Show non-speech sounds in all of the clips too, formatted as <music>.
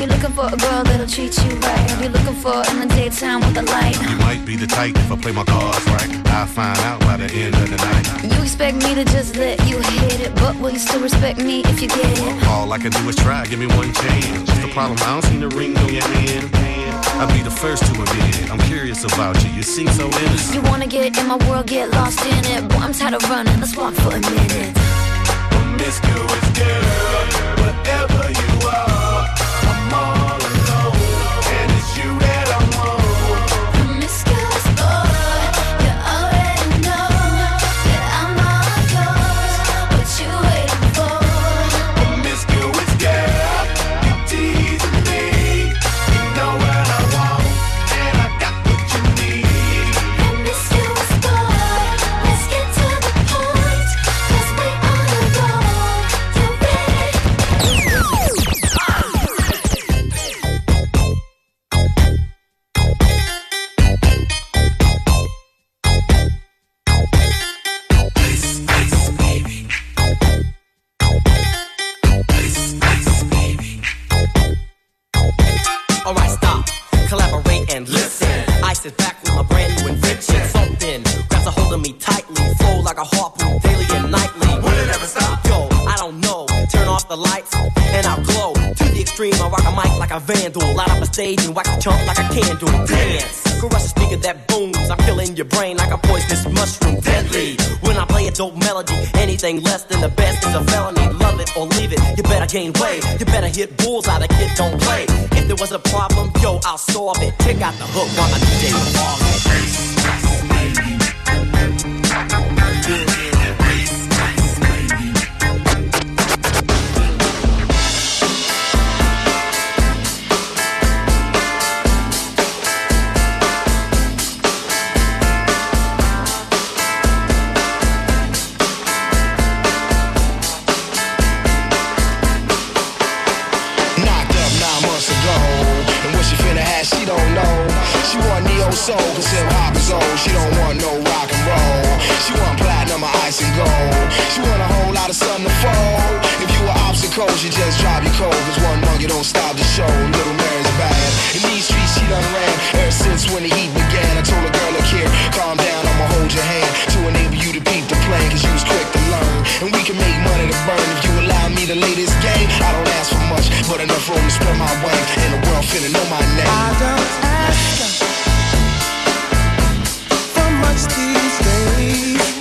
You're looking for a girl that'll treat you right. you looking for in the daytime with the light. You might be the type if I play my cards right. I'll find out by the end of the night. You expect me to just let you hit it, but will you still respect me if you get it? All I can do is try, give me one chance. Just the problem? I don't see the ring on your hand. I'll be the first to admit it. I'm curious about you. You seem so innocent. You wanna get in my world, get lost in it. Boy, I'm tired of running. Let's walk for a minute. Promiscuous girl, whatever you are. stage and watch you chomp like a candle. Dance. Caress a speaker that booms. I'm killing your brain like a poisonous mushroom. Deadly. When I play a dope melody, anything less than the best is a felony. Love it or leave it. You better gain weight. You better hit bulls bullseye. The kid don't play. If there was a problem, yo, I'll solve it. Take out the hook while I DJ. soul, cause hip hop is old. She don't want no rock and roll. She want platinum or ice and gold. She want a whole lot of sun to fold. If you were obstacles, you just drive your cold. Cause one monkey don't stop the show. Little Mary's bad. In these streets, she done ran ever since when the heat began. I told a girl, look here, calm down, I'ma hold your hand to enable you to peep the plan. Cause you was quick to learn. And we can make money to burn if you allow me to lay this game. I don't ask for much, but enough room to spread my wings. And the world finna know my name. I don't ask. Watch these days.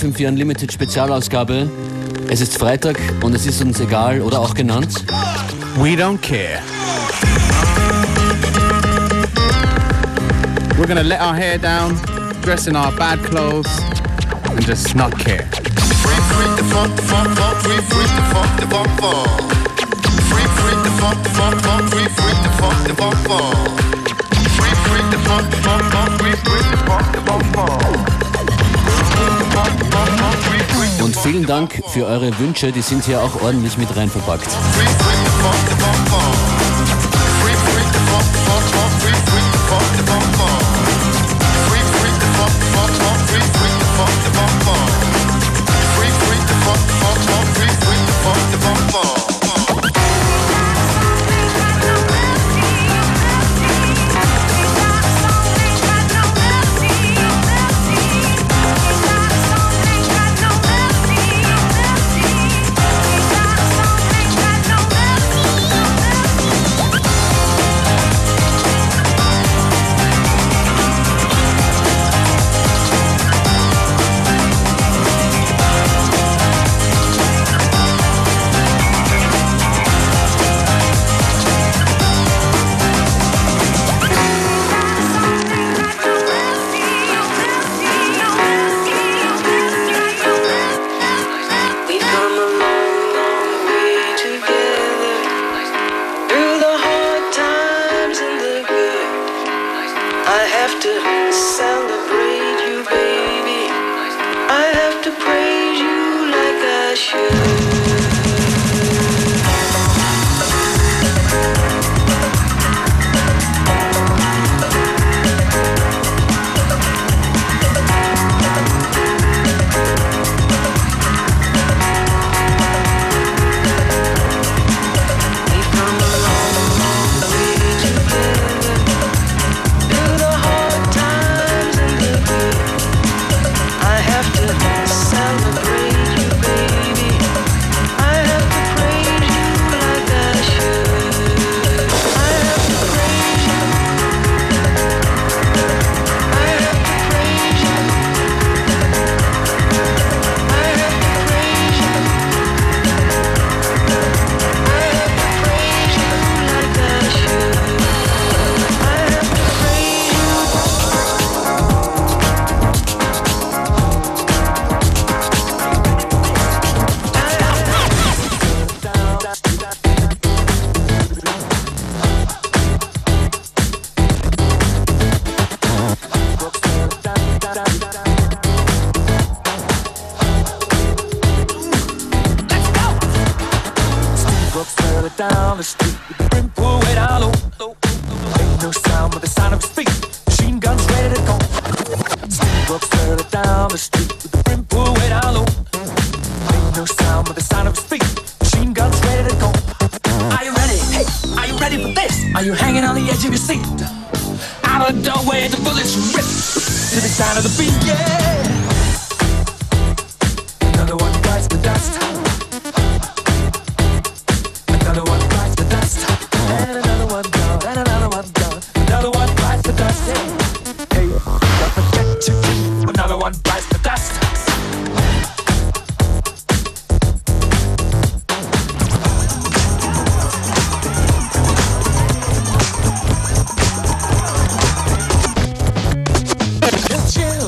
FM4 Unlimited Spezialausgabe. Es ist Freitag und es ist uns egal oder auch genannt. We don't care. We're gonna let our hair down, dress in our bad clothes, and just not care. Free, free the Und vielen Dank für eure Wünsche, die sind hier auch ordentlich mit rein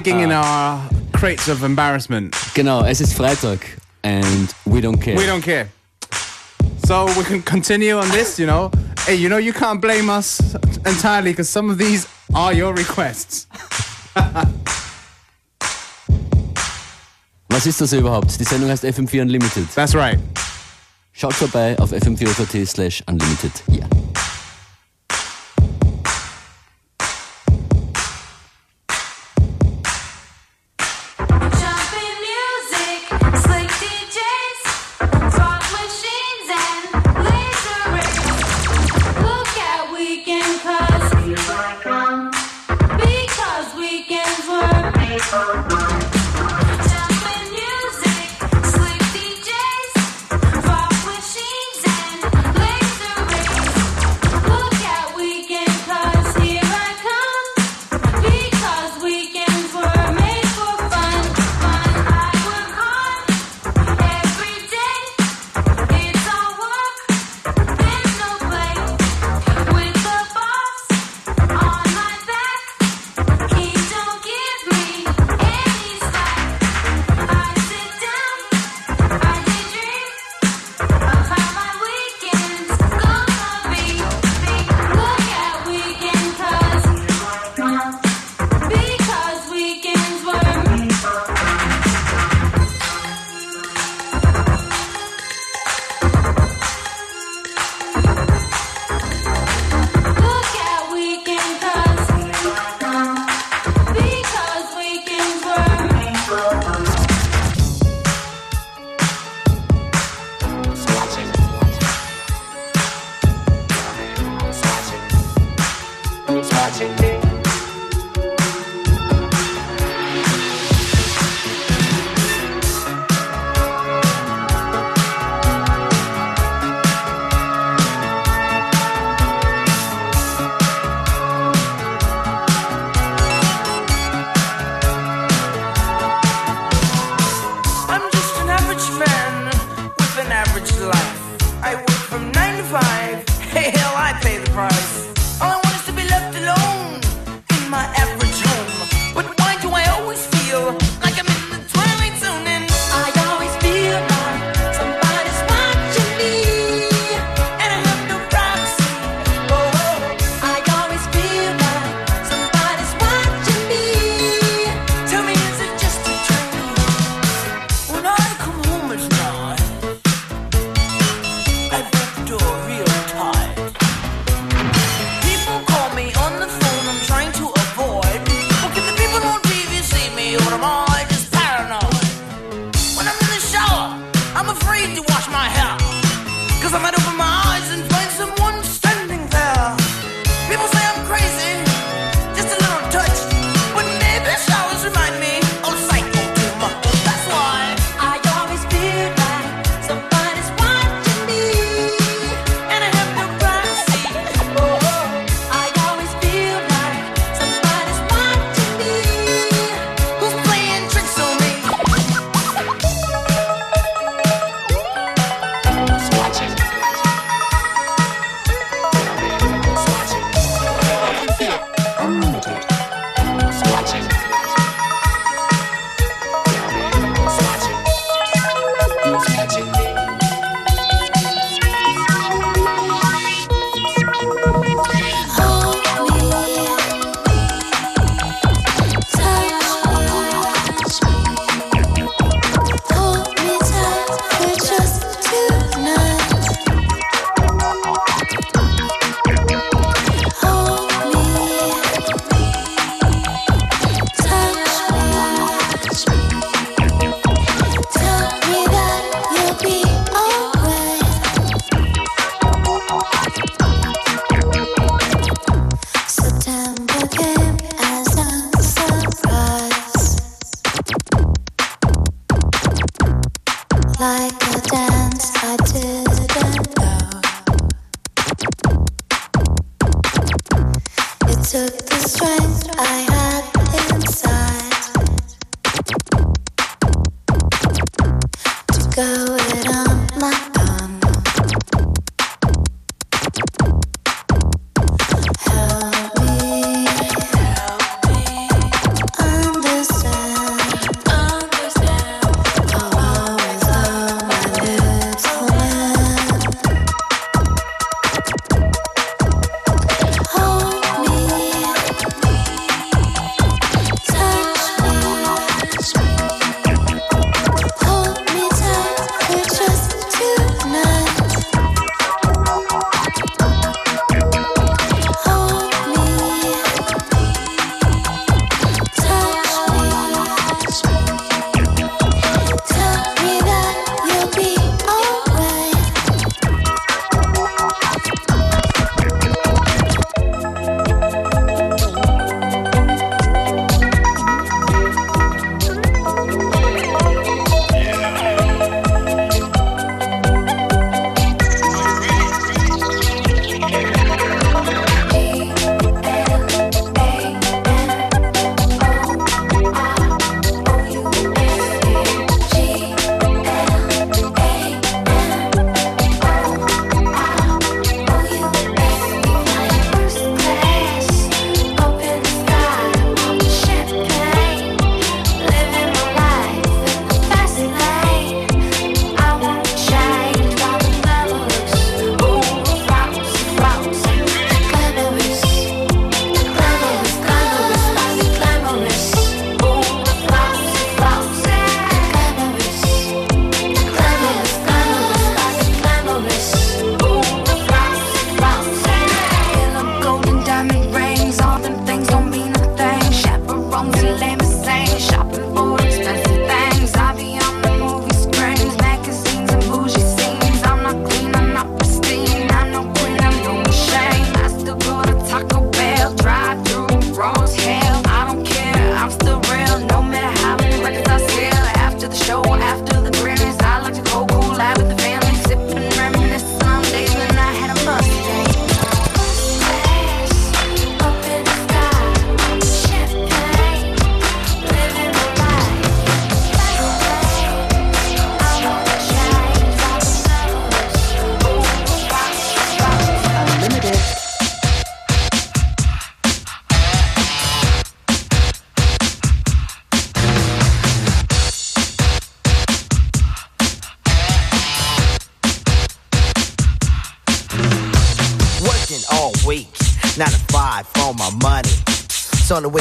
sticking in our crates of embarrassment. Genau, es ist Freitag and we don't care. We don't care. So we can continue on this, you know. Hey, you know you can't blame us entirely because some of these are your requests. <laughs> Was ist das überhaupt? Die Sendung heißt FM4 Unlimited. That's right. Schaut vorbei auf fm4.at slash unlimited. Yeah.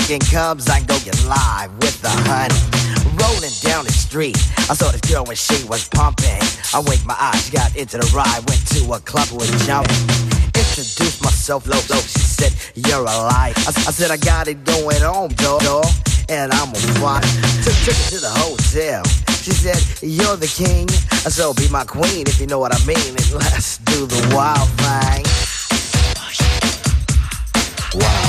Weekend comes, I go get live with the honey. Rolling down the street, I saw this girl when she was pumping. I winked my eyes, she got into the ride, went to a club with jumping. Introduced myself, low, low. She said, You're alive. I, I said, I got it going on, dog, dog, and I'm a fly. Took, took her to the hotel. She said, You're the king, I so be my queen if you know what I mean. And let's do the wild thing. Wild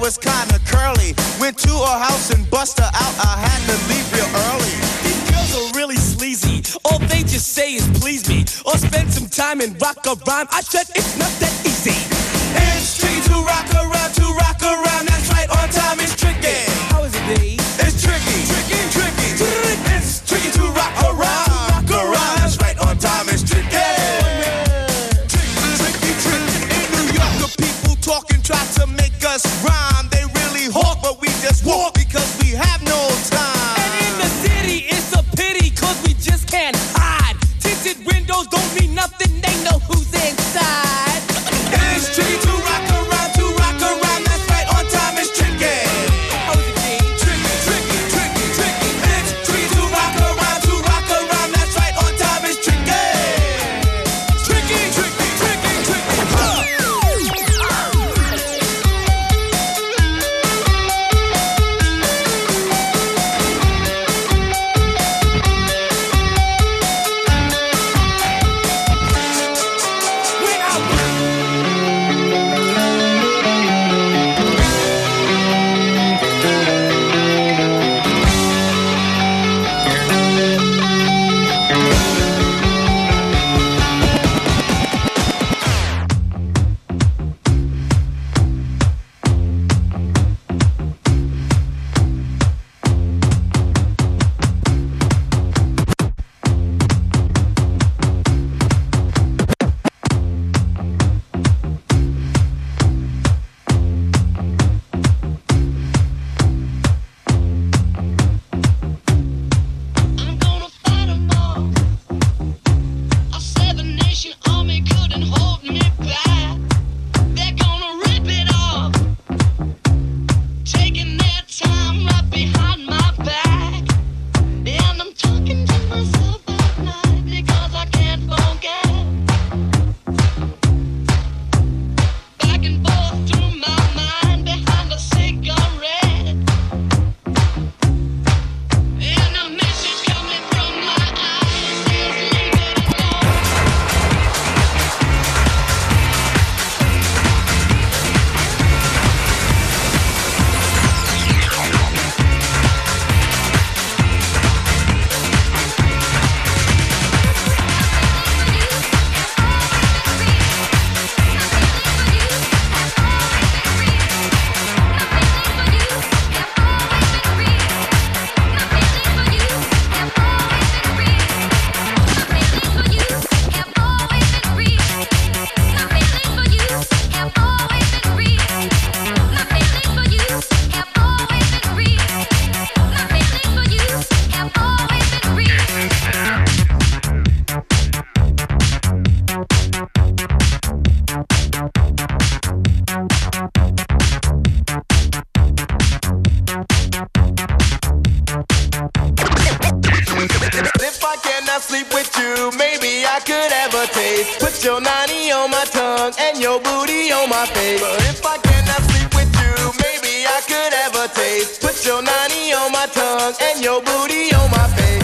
was kinda curly. Went to her house and bust her out. I had to leave real early. These girls are really sleazy. All they just say is please me. Or spend some time and rock a rhyme. I said it's not that easy. And streets could ever taste. Put your nanny on my tongue and your booty on my face. But if I cannot sleep with you, maybe I could ever taste. Put your nanny on my tongue and your booty on my face.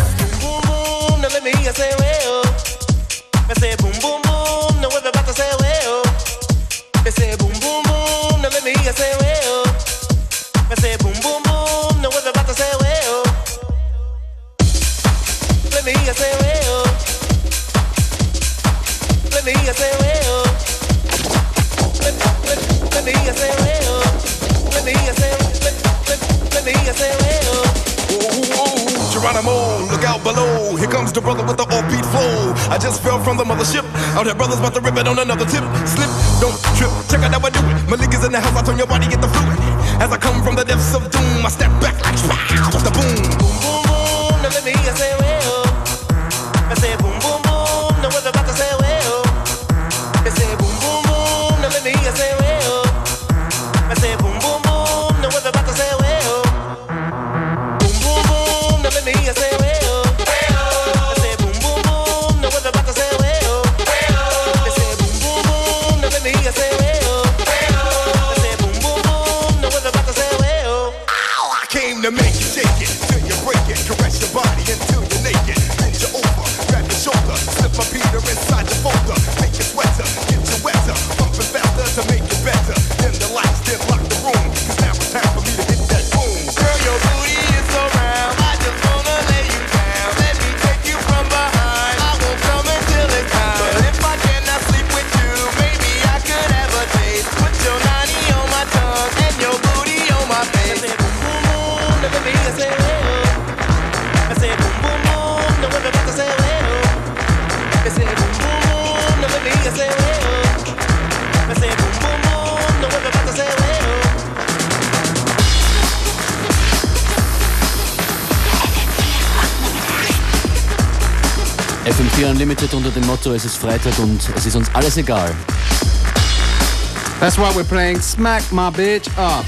unter dem Motto, es ist Freitag und es ist uns alles egal. That's why we're playing Smack My Bitch Up.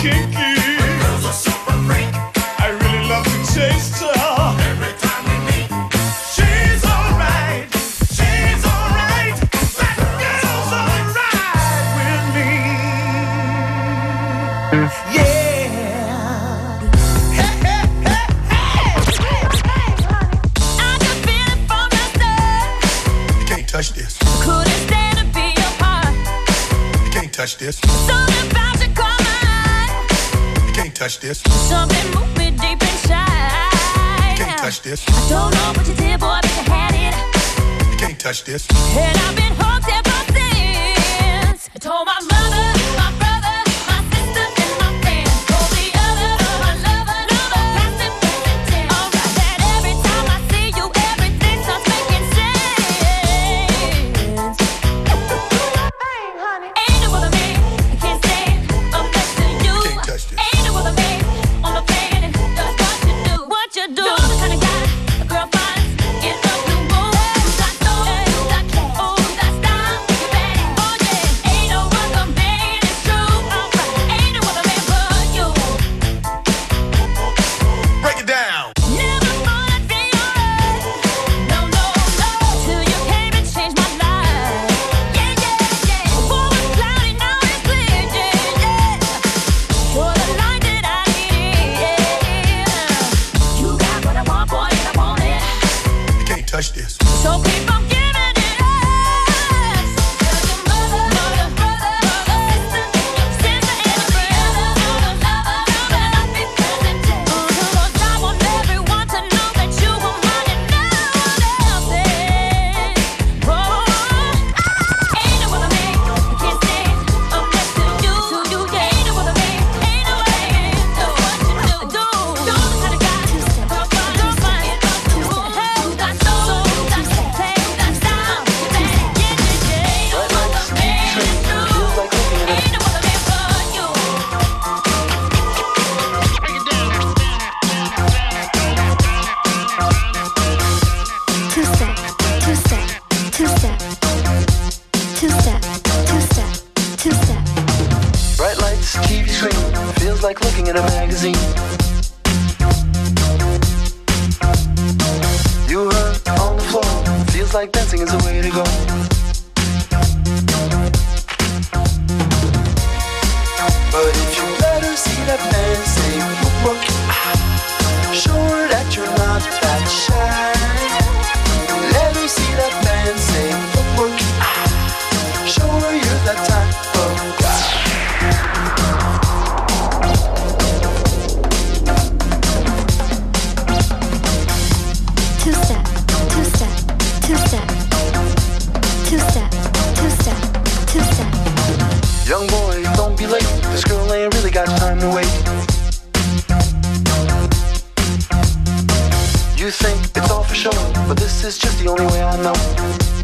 Kick. this. Something moving deep inside. You can't touch this. I don't know what you did, boy, but you had it. You can't touch this. And I've been So keep on giving. waste. You think it's all for show, but this is just the only way I know.